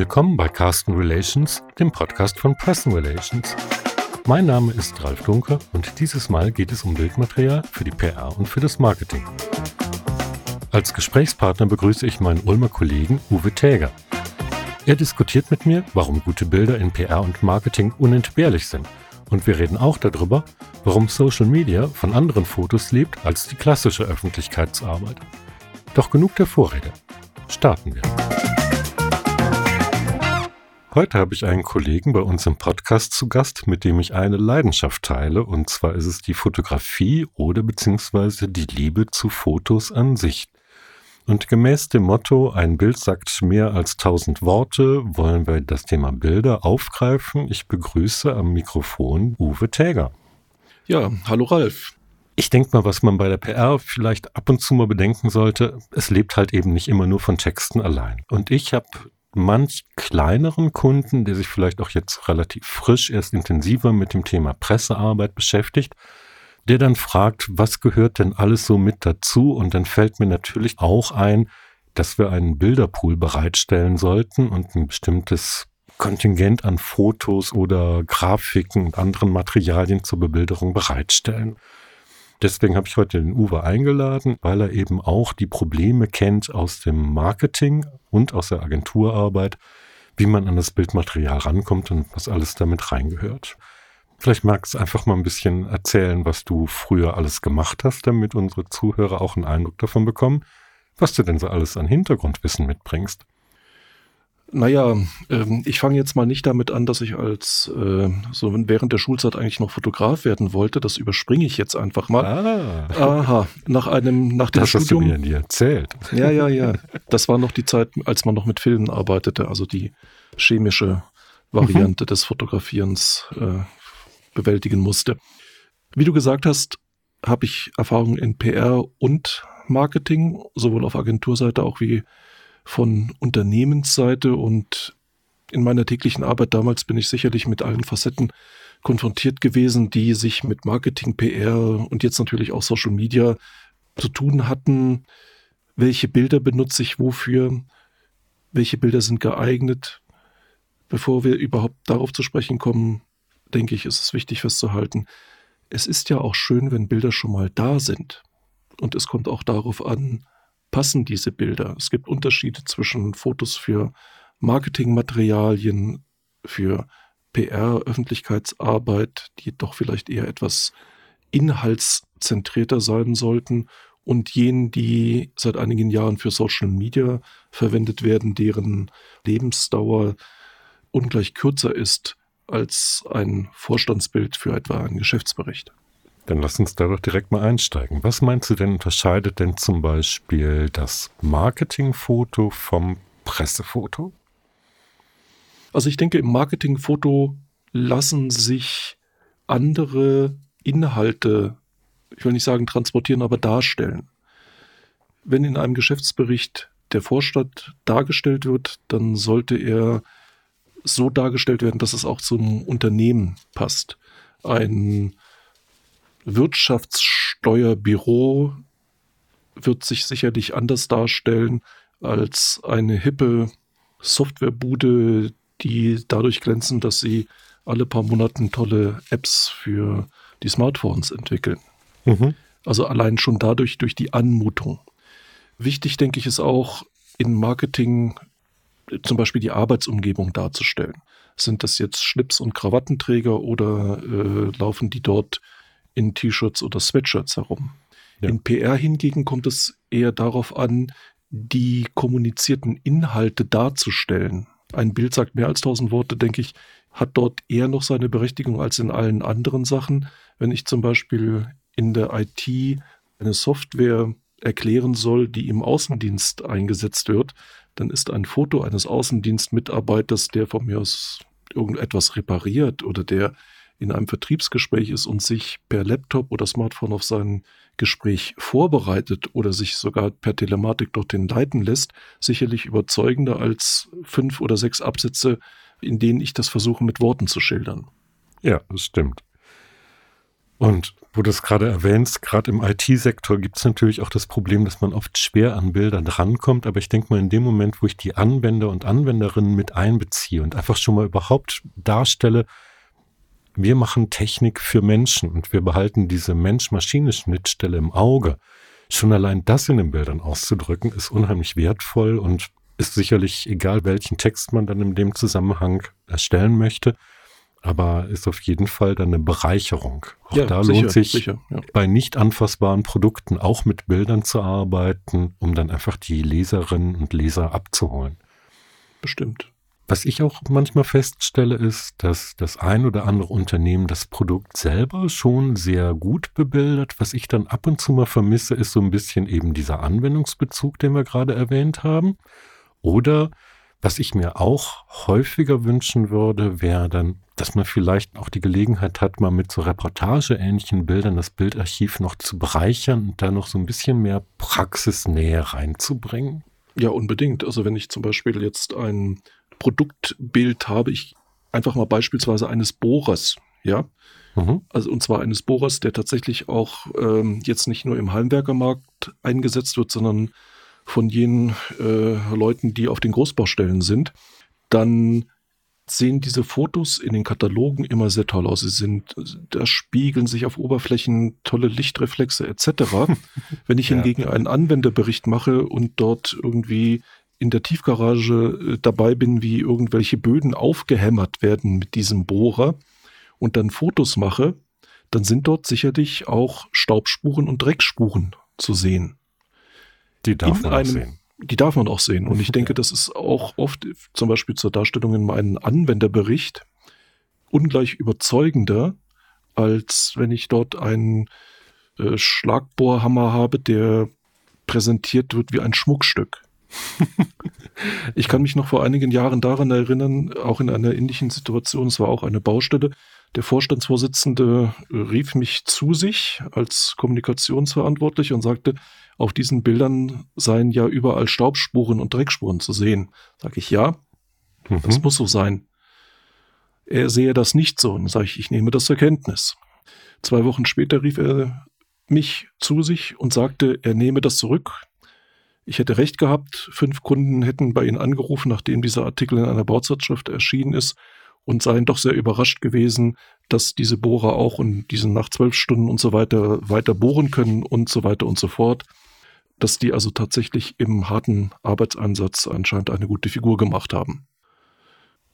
Willkommen bei Carsten Relations, dem Podcast von Preston Relations. Mein Name ist Ralf Dunker und dieses Mal geht es um Bildmaterial für die PR und für das Marketing. Als Gesprächspartner begrüße ich meinen Ulmer Kollegen Uwe Täger. Er diskutiert mit mir, warum gute Bilder in PR und Marketing unentbehrlich sind. Und wir reden auch darüber, warum Social Media von anderen Fotos lebt als die klassische Öffentlichkeitsarbeit. Doch genug der Vorrede. Starten wir. Heute habe ich einen Kollegen bei uns im Podcast zu Gast, mit dem ich eine Leidenschaft teile, und zwar ist es die Fotografie oder beziehungsweise die Liebe zu Fotos an sich. Und gemäß dem Motto, ein Bild sagt mehr als tausend Worte, wollen wir das Thema Bilder aufgreifen. Ich begrüße am Mikrofon Uwe Täger. Ja, hallo Ralf. Ich denke mal, was man bei der PR vielleicht ab und zu mal bedenken sollte, es lebt halt eben nicht immer nur von Texten allein. Und ich habe manch kleineren Kunden, der sich vielleicht auch jetzt relativ frisch erst intensiver mit dem Thema Pressearbeit beschäftigt, der dann fragt, was gehört denn alles so mit dazu? Und dann fällt mir natürlich auch ein, dass wir einen Bilderpool bereitstellen sollten und ein bestimmtes Kontingent an Fotos oder Grafiken und anderen Materialien zur Bebilderung bereitstellen. Deswegen habe ich heute den Uwe eingeladen, weil er eben auch die Probleme kennt aus dem Marketing und aus der Agenturarbeit, wie man an das Bildmaterial rankommt und was alles damit reingehört. Vielleicht magst du einfach mal ein bisschen erzählen, was du früher alles gemacht hast, damit unsere Zuhörer auch einen Eindruck davon bekommen, was du denn so alles an Hintergrundwissen mitbringst. Naja, ähm, ich fange jetzt mal nicht damit an, dass ich als äh, so während der Schulzeit eigentlich noch Fotograf werden wollte. Das überspringe ich jetzt einfach mal. Ah. Aha, nach einem nach dem das Studium. Das hast du mir nie erzählt. Ja, ja, ja. Das war noch die Zeit, als man noch mit Filmen arbeitete, also die chemische Variante mhm. des Fotografierens äh, bewältigen musste. Wie du gesagt hast, habe ich Erfahrung in PR und Marketing, sowohl auf Agenturseite auch wie von Unternehmensseite und in meiner täglichen Arbeit damals bin ich sicherlich mit allen Facetten konfrontiert gewesen, die sich mit Marketing, PR und jetzt natürlich auch Social Media zu tun hatten. Welche Bilder benutze ich wofür? Welche Bilder sind geeignet? Bevor wir überhaupt darauf zu sprechen kommen, denke ich, ist es wichtig festzuhalten, es ist ja auch schön, wenn Bilder schon mal da sind. Und es kommt auch darauf an, passen diese Bilder. Es gibt Unterschiede zwischen Fotos für Marketingmaterialien, für PR, Öffentlichkeitsarbeit, die doch vielleicht eher etwas inhaltszentrierter sein sollten und jenen, die seit einigen Jahren für Social Media verwendet werden, deren Lebensdauer ungleich kürzer ist als ein Vorstandsbild für etwa einen Geschäftsbericht. Dann lass uns da doch direkt mal einsteigen. Was meinst du denn unterscheidet denn zum Beispiel das Marketingfoto vom Pressefoto? Also ich denke, im Marketingfoto lassen sich andere Inhalte, ich will nicht sagen transportieren, aber darstellen. Wenn in einem Geschäftsbericht der Vorstand dargestellt wird, dann sollte er so dargestellt werden, dass es auch zum Unternehmen passt. Ein Wirtschaftssteuerbüro wird sich sicherlich anders darstellen als eine hippe Softwarebude, die dadurch glänzen, dass sie alle paar Monate tolle Apps für die Smartphones entwickeln. Mhm. Also allein schon dadurch durch die Anmutung. Wichtig, denke ich, ist auch in Marketing zum Beispiel die Arbeitsumgebung darzustellen. Sind das jetzt Schlips- und Krawattenträger oder äh, laufen die dort in T-Shirts oder Sweatshirts herum? Ja. In PR hingegen kommt es eher darauf an, die kommunizierten Inhalte darzustellen. Ein Bild sagt mehr als tausend Worte, denke ich, hat dort eher noch seine Berechtigung als in allen anderen Sachen. Wenn ich zum Beispiel in der IT eine Software erklären soll, die im Außendienst eingesetzt wird, dann ist ein Foto eines Außendienstmitarbeiters, der von mir aus irgendetwas repariert oder der in einem Vertriebsgespräch ist und sich per Laptop oder Smartphone auf sein Gespräch vorbereitet oder sich sogar per Telematik dorthin leiten lässt, sicherlich überzeugender als fünf oder sechs Absätze, in denen ich das versuche mit Worten zu schildern. Ja, das stimmt. Und wo du es gerade erwähnst, gerade im IT-Sektor gibt es natürlich auch das Problem, dass man oft schwer an Bilder drankommt. Aber ich denke mal, in dem Moment, wo ich die Anwender und Anwenderinnen mit einbeziehe und einfach schon mal überhaupt darstelle, wir machen Technik für Menschen und wir behalten diese Mensch-Maschine-Schnittstelle im Auge. Schon allein das in den Bildern auszudrücken, ist unheimlich wertvoll und ist sicherlich egal, welchen Text man dann in dem Zusammenhang erstellen möchte, aber ist auf jeden Fall dann eine Bereicherung. Auch ja, da sicher, lohnt sich sicher, ja. bei nicht anfassbaren Produkten auch mit Bildern zu arbeiten, um dann einfach die Leserinnen und Leser abzuholen. Bestimmt. Was ich auch manchmal feststelle, ist, dass das ein oder andere Unternehmen das Produkt selber schon sehr gut bebildert. Was ich dann ab und zu mal vermisse, ist so ein bisschen eben dieser Anwendungsbezug, den wir gerade erwähnt haben. Oder was ich mir auch häufiger wünschen würde, wäre dann, dass man vielleicht auch die Gelegenheit hat, mal mit so reportageähnlichen Bildern das Bildarchiv noch zu bereichern und da noch so ein bisschen mehr Praxisnähe reinzubringen. Ja, unbedingt. Also wenn ich zum Beispiel jetzt ein Produktbild habe ich einfach mal beispielsweise eines Bohrers, ja. Mhm. Also und zwar eines Bohrers, der tatsächlich auch ähm, jetzt nicht nur im Heimwerkermarkt eingesetzt wird, sondern von jenen äh, Leuten, die auf den Großbaustellen sind, dann sehen diese Fotos in den Katalogen immer sehr toll aus. Sie sind, da spiegeln sich auf Oberflächen tolle Lichtreflexe etc. Wenn ich hingegen ja. einen Anwenderbericht mache und dort irgendwie in der Tiefgarage äh, dabei bin, wie irgendwelche Böden aufgehämmert werden mit diesem Bohrer und dann Fotos mache, dann sind dort sicherlich auch Staubspuren und Dreckspuren zu sehen. Die darf in man einem, auch sehen. Die darf man auch sehen. Und ich denke, das ist auch oft zum Beispiel zur Darstellung in meinem Anwenderbericht ungleich überzeugender, als wenn ich dort einen äh, Schlagbohrhammer habe, der präsentiert wird wie ein Schmuckstück ich kann mich noch vor einigen Jahren daran erinnern, auch in einer ähnlichen Situation, es war auch eine Baustelle, der Vorstandsvorsitzende rief mich zu sich als Kommunikationsverantwortlich und sagte, auf diesen Bildern seien ja überall Staubspuren und Dreckspuren zu sehen. Sag ich ja, mhm. das muss so sein. Er sehe das nicht so. Und sage ich, ich nehme das zur Kenntnis. Zwei Wochen später rief er mich zu sich und sagte, er nehme das zurück. Ich hätte recht gehabt. Fünf Kunden hätten bei Ihnen angerufen, nachdem dieser Artikel in einer Bauzeitschrift erschienen ist und seien doch sehr überrascht gewesen, dass diese Bohrer auch und diesen nach zwölf Stunden und so weiter weiter bohren können und so weiter und so fort. Dass die also tatsächlich im harten Arbeitseinsatz anscheinend eine gute Figur gemacht haben.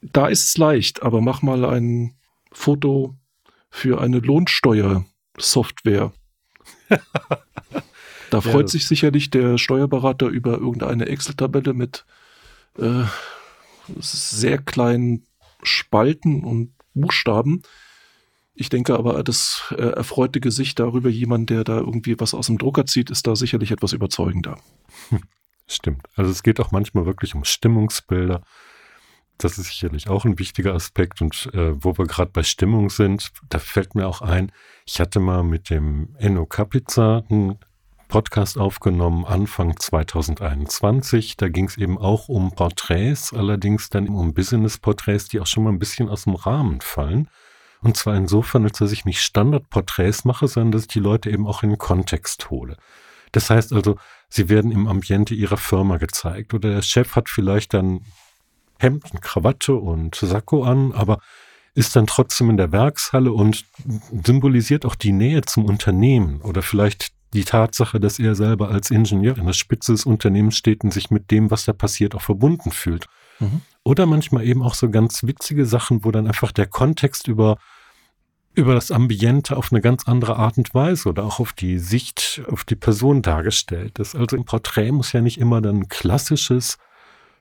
Da ist es leicht, aber mach mal ein Foto für eine Lohnsteuersoftware. Da freut ja. sich sicherlich der Steuerberater über irgendeine Excel-Tabelle mit äh, sehr kleinen Spalten und Buchstaben. Ich denke aber, das äh, erfreute Gesicht darüber, jemand, der da irgendwie was aus dem Drucker zieht, ist da sicherlich etwas überzeugender. Stimmt. Also es geht auch manchmal wirklich um Stimmungsbilder. Das ist sicherlich auch ein wichtiger Aspekt. Und äh, wo wir gerade bei Stimmung sind, da fällt mir auch ein, ich hatte mal mit dem Enno Kapitza einen Podcast aufgenommen Anfang 2021. Da ging es eben auch um Porträts, allerdings dann um Business-Porträts, die auch schon mal ein bisschen aus dem Rahmen fallen. Und zwar insofern, als dass ich nicht Standardporträts mache, sondern dass ich die Leute eben auch in den Kontext hole. Das heißt also, sie werden im Ambiente ihrer Firma gezeigt oder der Chef hat vielleicht dann Hemd und Krawatte und Sakko an, aber ist dann trotzdem in der Werkshalle und symbolisiert auch die Nähe zum Unternehmen oder vielleicht die Tatsache, dass er selber als Ingenieur in der Spitze des Unternehmens steht und sich mit dem, was da passiert, auch verbunden fühlt. Mhm. Oder manchmal eben auch so ganz witzige Sachen, wo dann einfach der Kontext über über das Ambiente auf eine ganz andere Art und Weise oder auch auf die Sicht, auf die Person dargestellt ist. Also ein Porträt muss ja nicht immer dann ein klassisches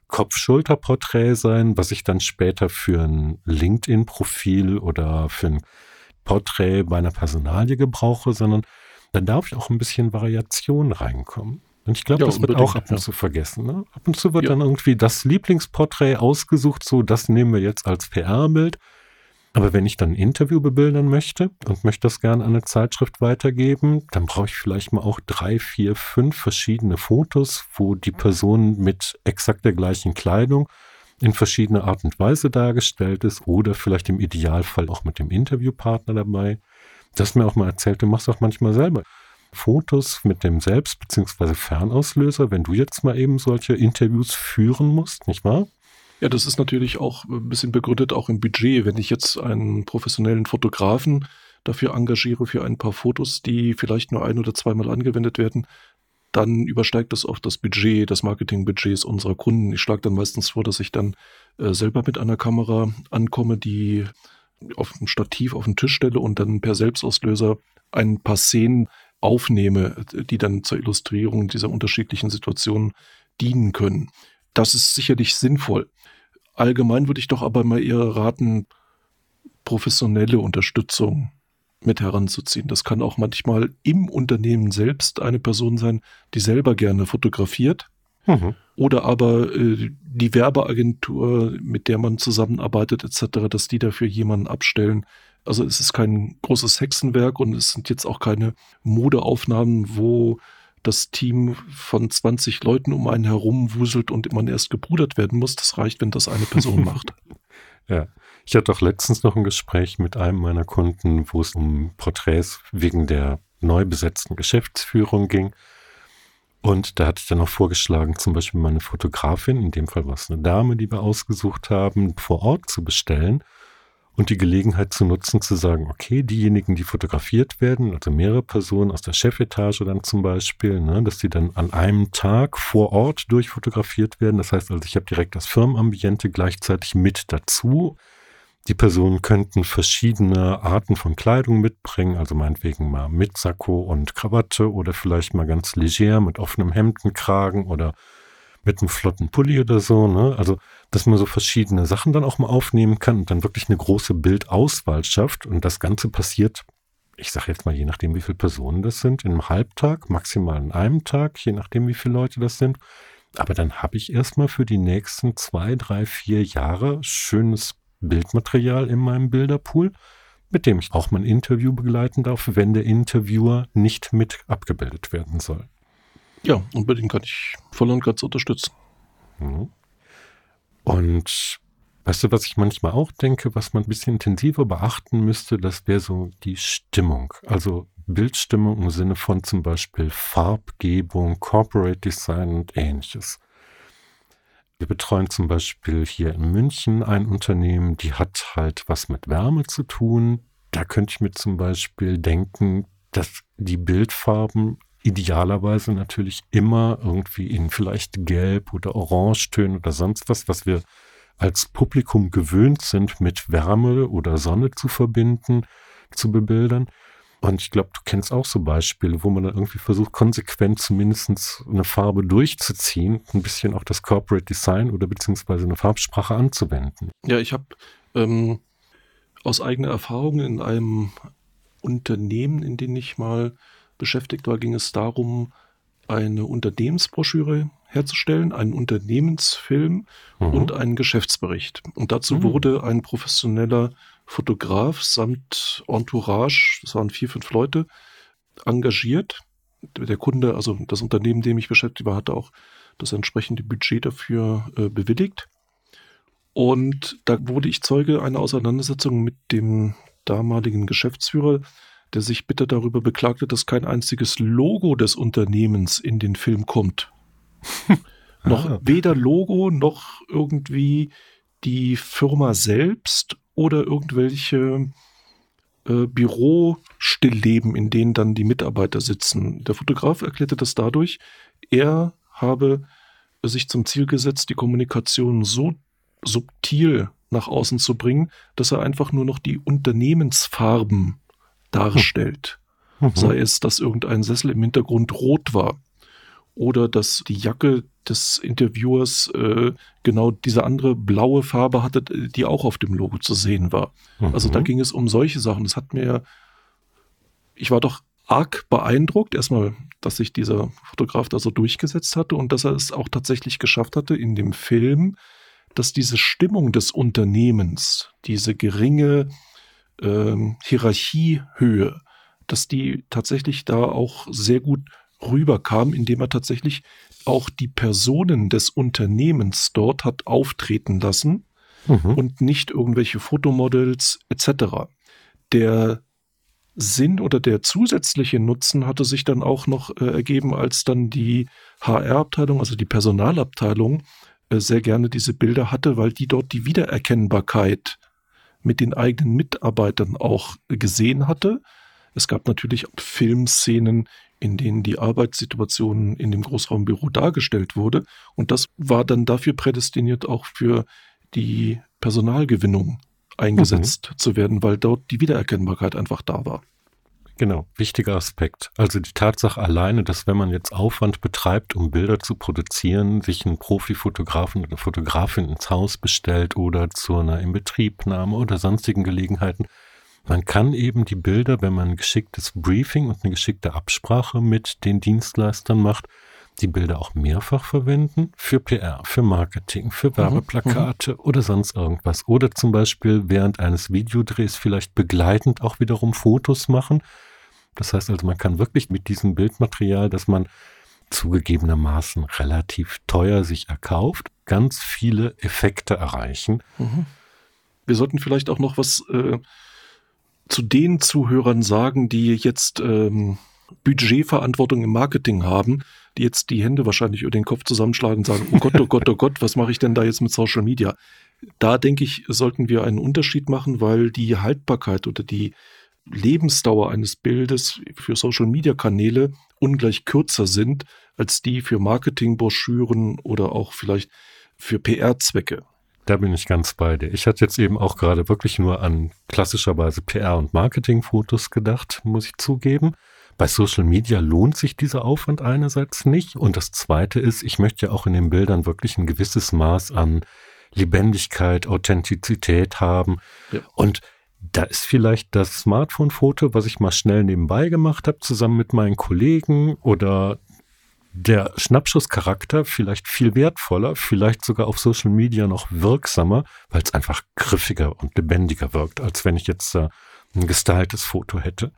Kopf-Schulter-Porträt sein, was ich dann später für ein LinkedIn-Profil oder für ein Porträt bei einer Personalie gebrauche, sondern dann darf ich auch ein bisschen Variation reinkommen. Und ich glaube, ja, das wird auch ab und zu vergessen. Ne? Ab und zu wird ja. dann irgendwie das Lieblingsporträt ausgesucht, so das nehmen wir jetzt als PR-Bild. Aber wenn ich dann ein Interview bebildern möchte und möchte das gerne an eine Zeitschrift weitergeben, dann brauche ich vielleicht mal auch drei, vier, fünf verschiedene Fotos, wo die Person mit exakt der gleichen Kleidung in verschiedener Art und Weise dargestellt ist oder vielleicht im Idealfall auch mit dem Interviewpartner dabei. Du hast mir auch mal erzählt, du machst auch manchmal selber Fotos mit dem Selbst- bzw. Fernauslöser, wenn du jetzt mal eben solche Interviews führen musst, nicht wahr? Ja, das ist natürlich auch ein bisschen begründet auch im Budget. Wenn ich jetzt einen professionellen Fotografen dafür engagiere für ein paar Fotos, die vielleicht nur ein oder zweimal angewendet werden, dann übersteigt das oft das Budget, das Marketingbudgets unserer Kunden. Ich schlage dann meistens vor, dass ich dann äh, selber mit einer Kamera ankomme, die auf dem Stativ auf den Tisch stelle und dann per Selbstauslöser ein paar Szenen aufnehme, die dann zur Illustrierung dieser unterschiedlichen Situationen dienen können. Das ist sicherlich sinnvoll. Allgemein würde ich doch aber mal eher raten, professionelle Unterstützung mit heranzuziehen. Das kann auch manchmal im Unternehmen selbst eine Person sein, die selber gerne fotografiert. Mhm. Oder aber äh, die Werbeagentur, mit der man zusammenarbeitet, etc., dass die dafür jemanden abstellen. Also es ist kein großes Hexenwerk und es sind jetzt auch keine Modeaufnahmen, wo das Team von 20 Leuten um einen herum wuselt und man erst gebrudert werden muss. Das reicht, wenn das eine Person macht. Ja. Ich hatte auch letztens noch ein Gespräch mit einem meiner Kunden, wo es um Porträts wegen der neu besetzten Geschäftsführung ging. Und da hatte ich dann auch vorgeschlagen, zum Beispiel meine Fotografin, in dem Fall war es eine Dame, die wir ausgesucht haben, vor Ort zu bestellen und die Gelegenheit zu nutzen, zu sagen, okay, diejenigen, die fotografiert werden, also mehrere Personen aus der Chefetage dann zum Beispiel, ne, dass die dann an einem Tag vor Ort durchfotografiert werden. Das heißt also, ich habe direkt das Firmenambiente gleichzeitig mit dazu. Die Personen könnten verschiedene Arten von Kleidung mitbringen, also meinetwegen mal mit Sakko und Krawatte oder vielleicht mal ganz leger mit offenem Hemdenkragen oder mit einem flotten Pulli oder so, ne? Also, dass man so verschiedene Sachen dann auch mal aufnehmen kann und dann wirklich eine große Bildauswahl schafft. Und das Ganze passiert, ich sage jetzt mal, je nachdem, wie viele Personen das sind, in einem Halbtag, maximal in einem Tag, je nachdem, wie viele Leute das sind. Aber dann habe ich erstmal für die nächsten zwei, drei, vier Jahre schönes Bildmaterial in meinem Bilderpool, mit dem ich auch mein Interview begleiten darf, wenn der Interviewer nicht mit abgebildet werden soll. Ja, unbedingt kann ich voll und ganz unterstützen. Mhm. Und weißt du, was ich manchmal auch denke, was man ein bisschen intensiver beachten müsste, das wäre so die Stimmung. Also Bildstimmung im Sinne von zum Beispiel Farbgebung, Corporate Design und ähnliches. Wir betreuen zum Beispiel hier in München ein Unternehmen, die hat halt was mit Wärme zu tun. Da könnte ich mir zum Beispiel denken, dass die Bildfarben idealerweise natürlich immer irgendwie in vielleicht Gelb oder Orangetönen oder sonst was, was wir als Publikum gewöhnt sind, mit Wärme oder Sonne zu verbinden, zu bebildern. Und ich glaube, du kennst auch so Beispiele, wo man dann irgendwie versucht, konsequent zumindest eine Farbe durchzuziehen, ein bisschen auch das Corporate Design oder beziehungsweise eine Farbsprache anzuwenden. Ja, ich habe ähm, aus eigener Erfahrung in einem Unternehmen, in dem ich mal beschäftigt war, ging es darum, eine Unternehmensbroschüre herzustellen, einen Unternehmensfilm mhm. und einen Geschäftsbericht. Und dazu mhm. wurde ein professioneller Fotograf samt Entourage, das waren vier, fünf Leute, engagiert. Der Kunde, also das Unternehmen, dem ich beschäftigt war, hatte auch das entsprechende Budget dafür äh, bewilligt. Und da wurde ich Zeuge einer Auseinandersetzung mit dem damaligen Geschäftsführer, der sich bitter darüber beklagte, dass kein einziges Logo des Unternehmens in den Film kommt. noch ah. weder Logo noch irgendwie die Firma selbst oder irgendwelche äh, Bürostillleben, in denen dann die Mitarbeiter sitzen. Der Fotograf erklärte das dadurch, er habe sich zum Ziel gesetzt, die Kommunikation so subtil nach außen zu bringen, dass er einfach nur noch die Unternehmensfarben darstellt. Mhm. Sei es, dass irgendein Sessel im Hintergrund rot war oder dass die Jacke des Interviewers äh, genau diese andere blaue Farbe hatte, die auch auf dem Logo zu sehen war. Mhm. Also da ging es um solche Sachen. Das hat mir, ich war doch arg beeindruckt, erstmal, dass sich dieser Fotograf da so durchgesetzt hatte und dass er es auch tatsächlich geschafft hatte in dem Film, dass diese Stimmung des Unternehmens, diese geringe ähm, Hierarchiehöhe, dass die tatsächlich da auch sehr gut rüberkam, indem er tatsächlich auch die Personen des Unternehmens dort hat auftreten lassen mhm. und nicht irgendwelche Fotomodels etc. Der Sinn oder der zusätzliche Nutzen hatte sich dann auch noch äh, ergeben, als dann die HR-Abteilung, also die Personalabteilung, äh, sehr gerne diese Bilder hatte, weil die dort die Wiedererkennbarkeit mit den eigenen Mitarbeitern auch gesehen hatte. Es gab natürlich Filmszenen, in denen die Arbeitssituation in dem Großraumbüro dargestellt wurde. Und das war dann dafür prädestiniert, auch für die Personalgewinnung eingesetzt mhm. zu werden, weil dort die Wiedererkennbarkeit einfach da war. Genau, wichtiger Aspekt. Also die Tatsache alleine, dass wenn man jetzt Aufwand betreibt, um Bilder zu produzieren, sich einen Profifotografen oder Fotografin ins Haus bestellt oder zu einer Inbetriebnahme oder sonstigen Gelegenheiten, man kann eben die Bilder, wenn man ein geschicktes Briefing und eine geschickte Absprache mit den Dienstleistern macht, die Bilder auch mehrfach verwenden für PR, für Marketing, für mhm, Werbeplakate mhm. oder sonst irgendwas. Oder zum Beispiel während eines Videodrehs vielleicht begleitend auch wiederum Fotos machen. Das heißt also, man kann wirklich mit diesem Bildmaterial, das man zugegebenermaßen relativ teuer sich erkauft, ganz viele Effekte erreichen. Mhm. Wir sollten vielleicht auch noch was äh, zu den Zuhörern sagen, die jetzt ähm, Budgetverantwortung im Marketing haben die jetzt die Hände wahrscheinlich über den Kopf zusammenschlagen und sagen, oh Gott, oh Gott, oh Gott, was mache ich denn da jetzt mit Social Media? Da denke ich, sollten wir einen Unterschied machen, weil die Haltbarkeit oder die Lebensdauer eines Bildes für Social Media Kanäle ungleich kürzer sind als die für Marketingbroschüren oder auch vielleicht für PR-Zwecke. Da bin ich ganz bei dir. Ich hatte jetzt eben auch gerade wirklich nur an klassischerweise PR- und Marketingfotos gedacht, muss ich zugeben. Bei Social Media lohnt sich dieser Aufwand einerseits nicht. Und das Zweite ist, ich möchte ja auch in den Bildern wirklich ein gewisses Maß an Lebendigkeit, Authentizität haben. Ja. Und da ist vielleicht das Smartphone-Foto, was ich mal schnell nebenbei gemacht habe, zusammen mit meinen Kollegen oder der Schnappschusscharakter vielleicht viel wertvoller, vielleicht sogar auf Social Media noch wirksamer, weil es einfach griffiger und lebendiger wirkt, als wenn ich jetzt äh, ein gestyltes Foto hätte.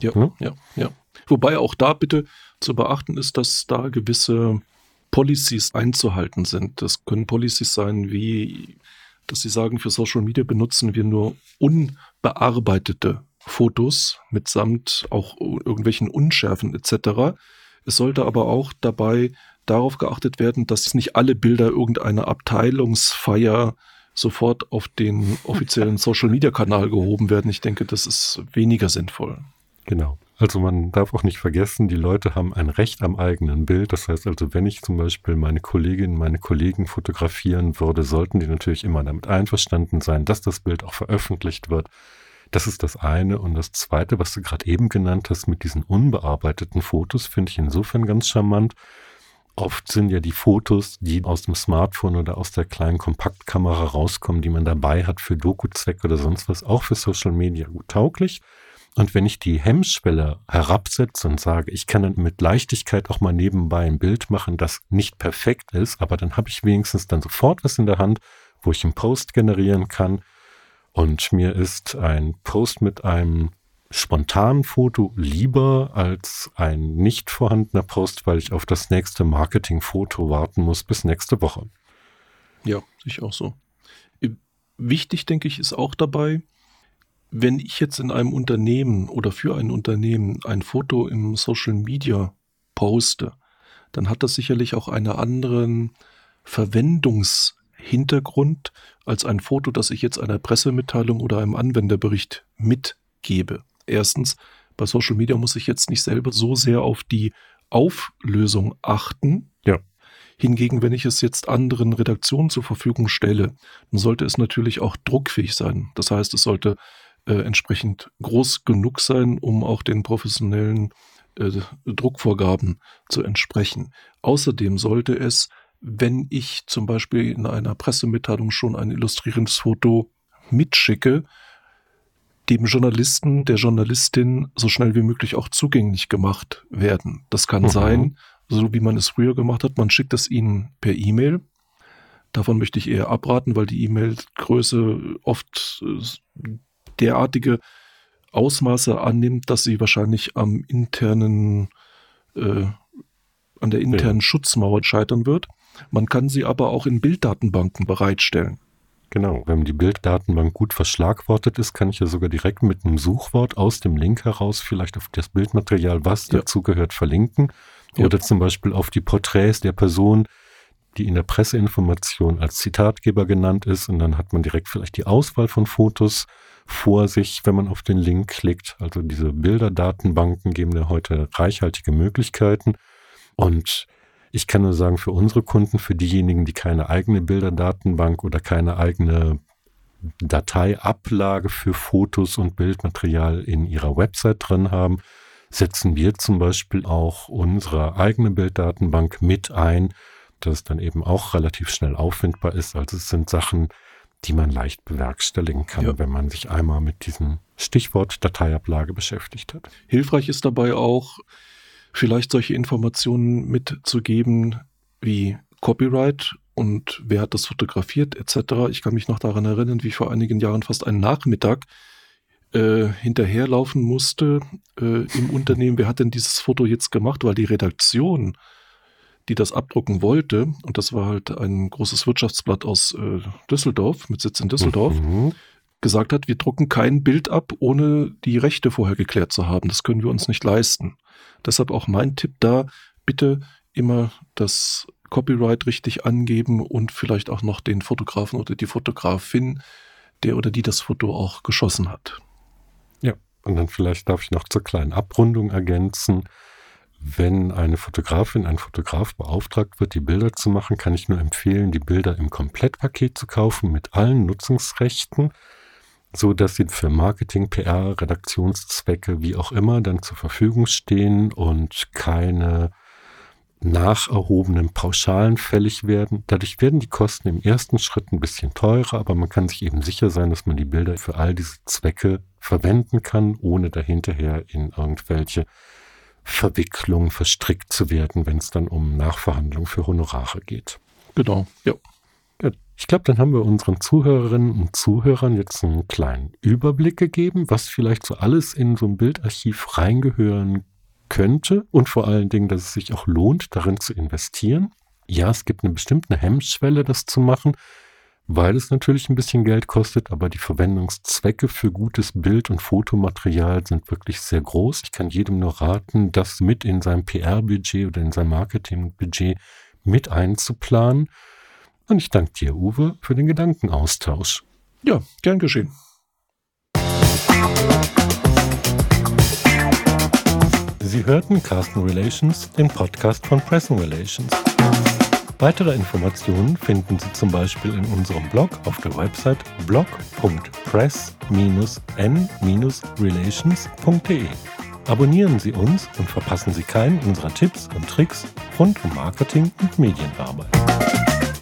Ja, hm? ja, ja. Wobei auch da bitte zu beachten ist, dass da gewisse Policies einzuhalten sind. Das können Policies sein, wie, dass sie sagen, für Social Media benutzen wir nur unbearbeitete Fotos mitsamt auch irgendwelchen Unschärfen etc. Es sollte aber auch dabei darauf geachtet werden, dass nicht alle Bilder irgendeiner Abteilungsfeier sofort auf den offiziellen Social Media Kanal gehoben werden. Ich denke, das ist weniger sinnvoll. Genau. Also man darf auch nicht vergessen, die Leute haben ein Recht am eigenen Bild. Das heißt also, wenn ich zum Beispiel meine Kolleginnen, meine Kollegen fotografieren würde, sollten die natürlich immer damit einverstanden sein, dass das Bild auch veröffentlicht wird. Das ist das eine. Und das zweite, was du gerade eben genannt hast mit diesen unbearbeiteten Fotos, finde ich insofern ganz charmant. Oft sind ja die Fotos, die aus dem Smartphone oder aus der kleinen Kompaktkamera rauskommen, die man dabei hat für Doku-Zwecke oder sonst was, auch für Social Media gut tauglich. Und wenn ich die Hemmschwelle herabsetze und sage, ich kann dann mit Leichtigkeit auch mal nebenbei ein Bild machen, das nicht perfekt ist, aber dann habe ich wenigstens dann sofort was in der Hand, wo ich einen Post generieren kann. Und mir ist ein Post mit einem spontanen Foto lieber als ein nicht vorhandener Post, weil ich auf das nächste Marketingfoto warten muss bis nächste Woche. Ja, ich auch so. Wichtig, denke ich, ist auch dabei, wenn ich jetzt in einem Unternehmen oder für ein Unternehmen ein Foto im Social Media poste, dann hat das sicherlich auch einen anderen Verwendungshintergrund als ein Foto, das ich jetzt einer Pressemitteilung oder einem Anwenderbericht mitgebe. Erstens, bei Social Media muss ich jetzt nicht selber so sehr auf die Auflösung achten. Ja. Hingegen, wenn ich es jetzt anderen Redaktionen zur Verfügung stelle, dann sollte es natürlich auch druckfähig sein. Das heißt, es sollte äh, entsprechend groß genug sein, um auch den professionellen äh, Druckvorgaben zu entsprechen. Außerdem sollte es, wenn ich zum Beispiel in einer Pressemitteilung schon ein illustrierendes Foto mitschicke, dem Journalisten, der Journalistin so schnell wie möglich auch zugänglich gemacht werden. Das kann mhm. sein, so wie man es früher gemacht hat, man schickt es ihnen per E-Mail. Davon möchte ich eher abraten, weil die E-Mail-Größe oft äh, derartige Ausmaße annimmt, dass sie wahrscheinlich am internen, äh, an der internen ja. Schutzmauer scheitern wird. Man kann sie aber auch in Bilddatenbanken bereitstellen. Genau, wenn die Bilddatenbank gut verschlagwortet ist, kann ich ja sogar direkt mit einem Suchwort aus dem Link heraus vielleicht auf das Bildmaterial, was ja. dazugehört, verlinken. Ja. Oder zum Beispiel auf die Porträts der Person, die in der Presseinformation als Zitatgeber genannt ist. Und dann hat man direkt vielleicht die Auswahl von Fotos vor sich, wenn man auf den Link klickt. Also diese Bilderdatenbanken geben ja heute reichhaltige Möglichkeiten. Und ich kann nur sagen, für unsere Kunden, für diejenigen, die keine eigene Bilderdatenbank oder keine eigene Dateiablage für Fotos und Bildmaterial in ihrer Website drin haben, setzen wir zum Beispiel auch unsere eigene Bilddatenbank mit ein, dass es dann eben auch relativ schnell auffindbar ist. Also es sind Sachen, die man leicht bewerkstelligen kann, ja. wenn man sich einmal mit diesem Stichwort Dateiablage beschäftigt hat. Hilfreich ist dabei auch, vielleicht solche Informationen mitzugeben wie Copyright und wer hat das fotografiert etc. Ich kann mich noch daran erinnern, wie ich vor einigen Jahren fast einen Nachmittag äh, hinterherlaufen musste äh, im Unternehmen, wer hat denn dieses Foto jetzt gemacht, weil die Redaktion die das abdrucken wollte, und das war halt ein großes Wirtschaftsblatt aus äh, Düsseldorf, mit Sitz in Düsseldorf, mhm. Gesagt hat, wir drucken kein Bild ab, ohne die Rechte vorher geklärt zu haben. Das können wir uns nicht leisten. Deshalb auch mein Tipp da, bitte immer das Copyright richtig angeben und vielleicht auch noch den Fotografen oder die Fotografin, der oder die das Foto auch geschossen hat. Ja, und dann vielleicht darf ich noch zur kleinen Abrundung ergänzen. Wenn eine Fotografin, ein Fotograf beauftragt wird, die Bilder zu machen, kann ich nur empfehlen, die Bilder im Komplettpaket zu kaufen mit allen Nutzungsrechten, so dass sie für Marketing, PR, Redaktionszwecke, wie auch immer, dann zur Verfügung stehen und keine nacherhobenen Pauschalen fällig werden. Dadurch werden die Kosten im ersten Schritt ein bisschen teurer, aber man kann sich eben sicher sein, dass man die Bilder für all diese Zwecke verwenden kann, ohne dahinterher in irgendwelche Verwicklung verstrickt zu werden, wenn es dann um Nachverhandlung für Honorare geht. Genau, ja. Ja ich glaube, dann haben wir unseren Zuhörerinnen und Zuhörern jetzt einen kleinen Überblick gegeben, was vielleicht so alles in so ein Bildarchiv reingehören könnte und vor allen Dingen, dass es sich auch lohnt, darin zu investieren. Ja, es gibt eine bestimmte Hemmschwelle, das zu machen weil es natürlich ein bisschen Geld kostet, aber die Verwendungszwecke für gutes Bild- und Fotomaterial sind wirklich sehr groß. Ich kann jedem nur raten, das mit in seinem PR-Budget oder in seinem Marketing-Budget mit einzuplanen. Und ich danke dir, Uwe, für den Gedankenaustausch. Ja, gern geschehen. Sie hörten Carsten Relations, den Podcast von Pressing Relations. Weitere Informationen finden Sie zum Beispiel in unserem Blog auf der Website blog.press-n-relations.de. Abonnieren Sie uns und verpassen Sie keinen unserer Tipps und Tricks rund um Marketing und Medienarbeit.